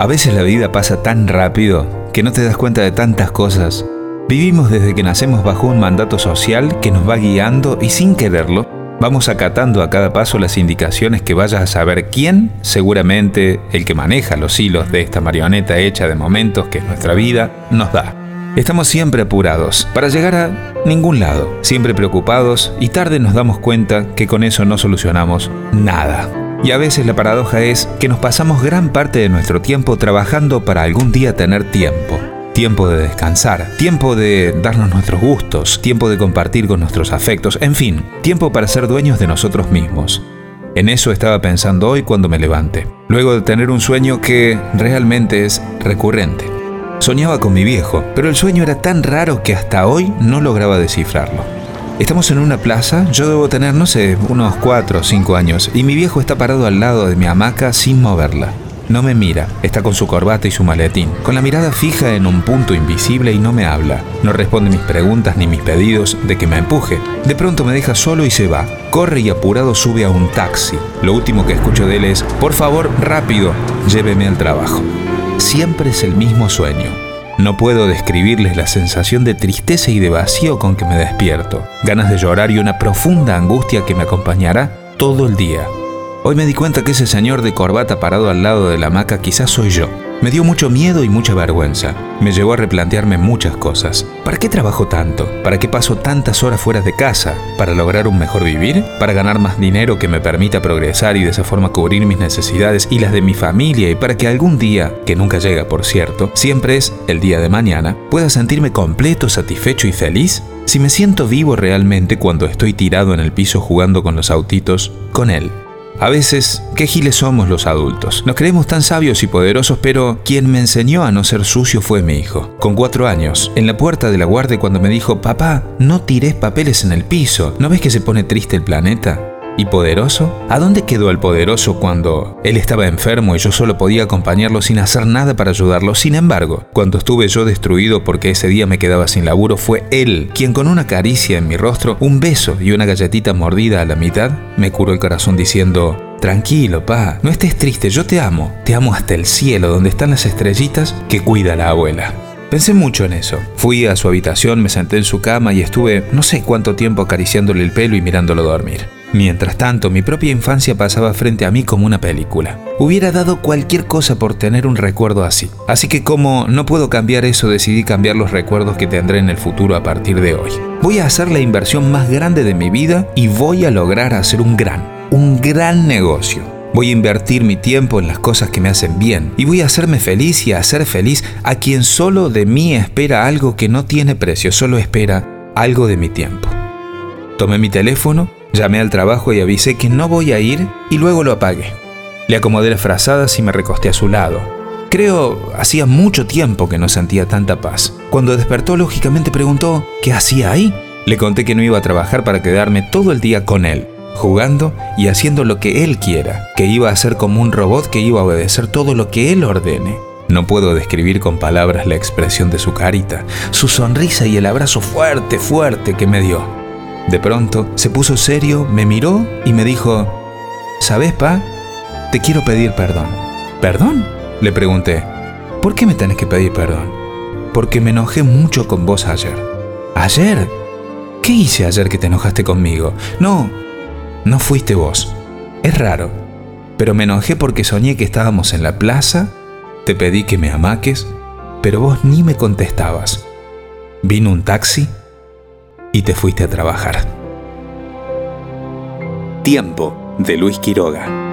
A veces la vida pasa tan rápido que no te das cuenta de tantas cosas. Vivimos desde que nacemos bajo un mandato social que nos va guiando y sin quererlo, vamos acatando a cada paso las indicaciones que vayas a saber quién, seguramente el que maneja los hilos de esta marioneta hecha de momentos que es nuestra vida, nos da. Estamos siempre apurados para llegar a ningún lado, siempre preocupados y tarde nos damos cuenta que con eso no solucionamos nada. Y a veces la paradoja es que nos pasamos gran parte de nuestro tiempo trabajando para algún día tener tiempo. Tiempo de descansar, tiempo de darnos nuestros gustos, tiempo de compartir con nuestros afectos, en fin, tiempo para ser dueños de nosotros mismos. En eso estaba pensando hoy cuando me levante, luego de tener un sueño que realmente es recurrente. Soñaba con mi viejo, pero el sueño era tan raro que hasta hoy no lograba descifrarlo. Estamos en una plaza, yo debo tener, no sé, unos 4 o 5 años, y mi viejo está parado al lado de mi hamaca sin moverla. No me mira, está con su corbata y su maletín, con la mirada fija en un punto invisible y no me habla. No responde mis preguntas ni mis pedidos de que me empuje. De pronto me deja solo y se va. Corre y apurado sube a un taxi. Lo último que escucho de él es, por favor, rápido, lléveme al trabajo. Siempre es el mismo sueño. No puedo describirles la sensación de tristeza y de vacío con que me despierto, ganas de llorar y una profunda angustia que me acompañará todo el día. Hoy me di cuenta que ese señor de corbata parado al lado de la hamaca quizás soy yo. Me dio mucho miedo y mucha vergüenza. Me llevó a replantearme muchas cosas. ¿Para qué trabajo tanto? ¿Para qué paso tantas horas fuera de casa? ¿Para lograr un mejor vivir? ¿Para ganar más dinero que me permita progresar y de esa forma cubrir mis necesidades y las de mi familia? Y para que algún día, que nunca llega por cierto, siempre es el día de mañana, pueda sentirme completo, satisfecho y feliz? Si me siento vivo realmente cuando estoy tirado en el piso jugando con los autitos, con él. A veces, qué giles somos los adultos. Nos creemos tan sabios y poderosos, pero quien me enseñó a no ser sucio fue mi hijo. Con cuatro años, en la puerta de la guardia cuando me dijo, papá, no tires papeles en el piso, ¿no ves que se pone triste el planeta? ¿Y poderoso? ¿A dónde quedó el poderoso cuando él estaba enfermo y yo solo podía acompañarlo sin hacer nada para ayudarlo? Sin embargo, cuando estuve yo destruido porque ese día me quedaba sin laburo, fue él quien con una caricia en mi rostro, un beso y una galletita mordida a la mitad, me curó el corazón diciendo, Tranquilo, pa, no estés triste, yo te amo, te amo hasta el cielo donde están las estrellitas que cuida la abuela. Pensé mucho en eso. Fui a su habitación, me senté en su cama y estuve no sé cuánto tiempo acariciándole el pelo y mirándolo dormir. Mientras tanto, mi propia infancia pasaba frente a mí como una película. Hubiera dado cualquier cosa por tener un recuerdo así. Así que como no puedo cambiar eso, decidí cambiar los recuerdos que tendré en el futuro a partir de hoy. Voy a hacer la inversión más grande de mi vida y voy a lograr hacer un gran, un gran negocio. Voy a invertir mi tiempo en las cosas que me hacen bien y voy a hacerme feliz y a hacer feliz a quien solo de mí espera algo que no tiene precio, solo espera algo de mi tiempo. Tomé mi teléfono Llamé al trabajo y avisé que no voy a ir y luego lo apagué. Le acomodé las frazadas y me recosté a su lado. Creo, hacía mucho tiempo que no sentía tanta paz. Cuando despertó, lógicamente preguntó, ¿qué hacía ahí? Le conté que no iba a trabajar para quedarme todo el día con él, jugando y haciendo lo que él quiera, que iba a ser como un robot que iba a obedecer todo lo que él ordene. No puedo describir con palabras la expresión de su carita, su sonrisa y el abrazo fuerte, fuerte que me dio. De pronto se puso serio, me miró y me dijo, ¿Sabes, pa? Te quiero pedir perdón. ¿Perdón? Le pregunté. ¿Por qué me tenés que pedir perdón? Porque me enojé mucho con vos ayer. ¿Ayer? ¿Qué hice ayer que te enojaste conmigo? No, no fuiste vos. Es raro, pero me enojé porque soñé que estábamos en la plaza, te pedí que me amaques, pero vos ni me contestabas. Vino un taxi y te fuiste a trabajar. Tiempo de Luis Quiroga.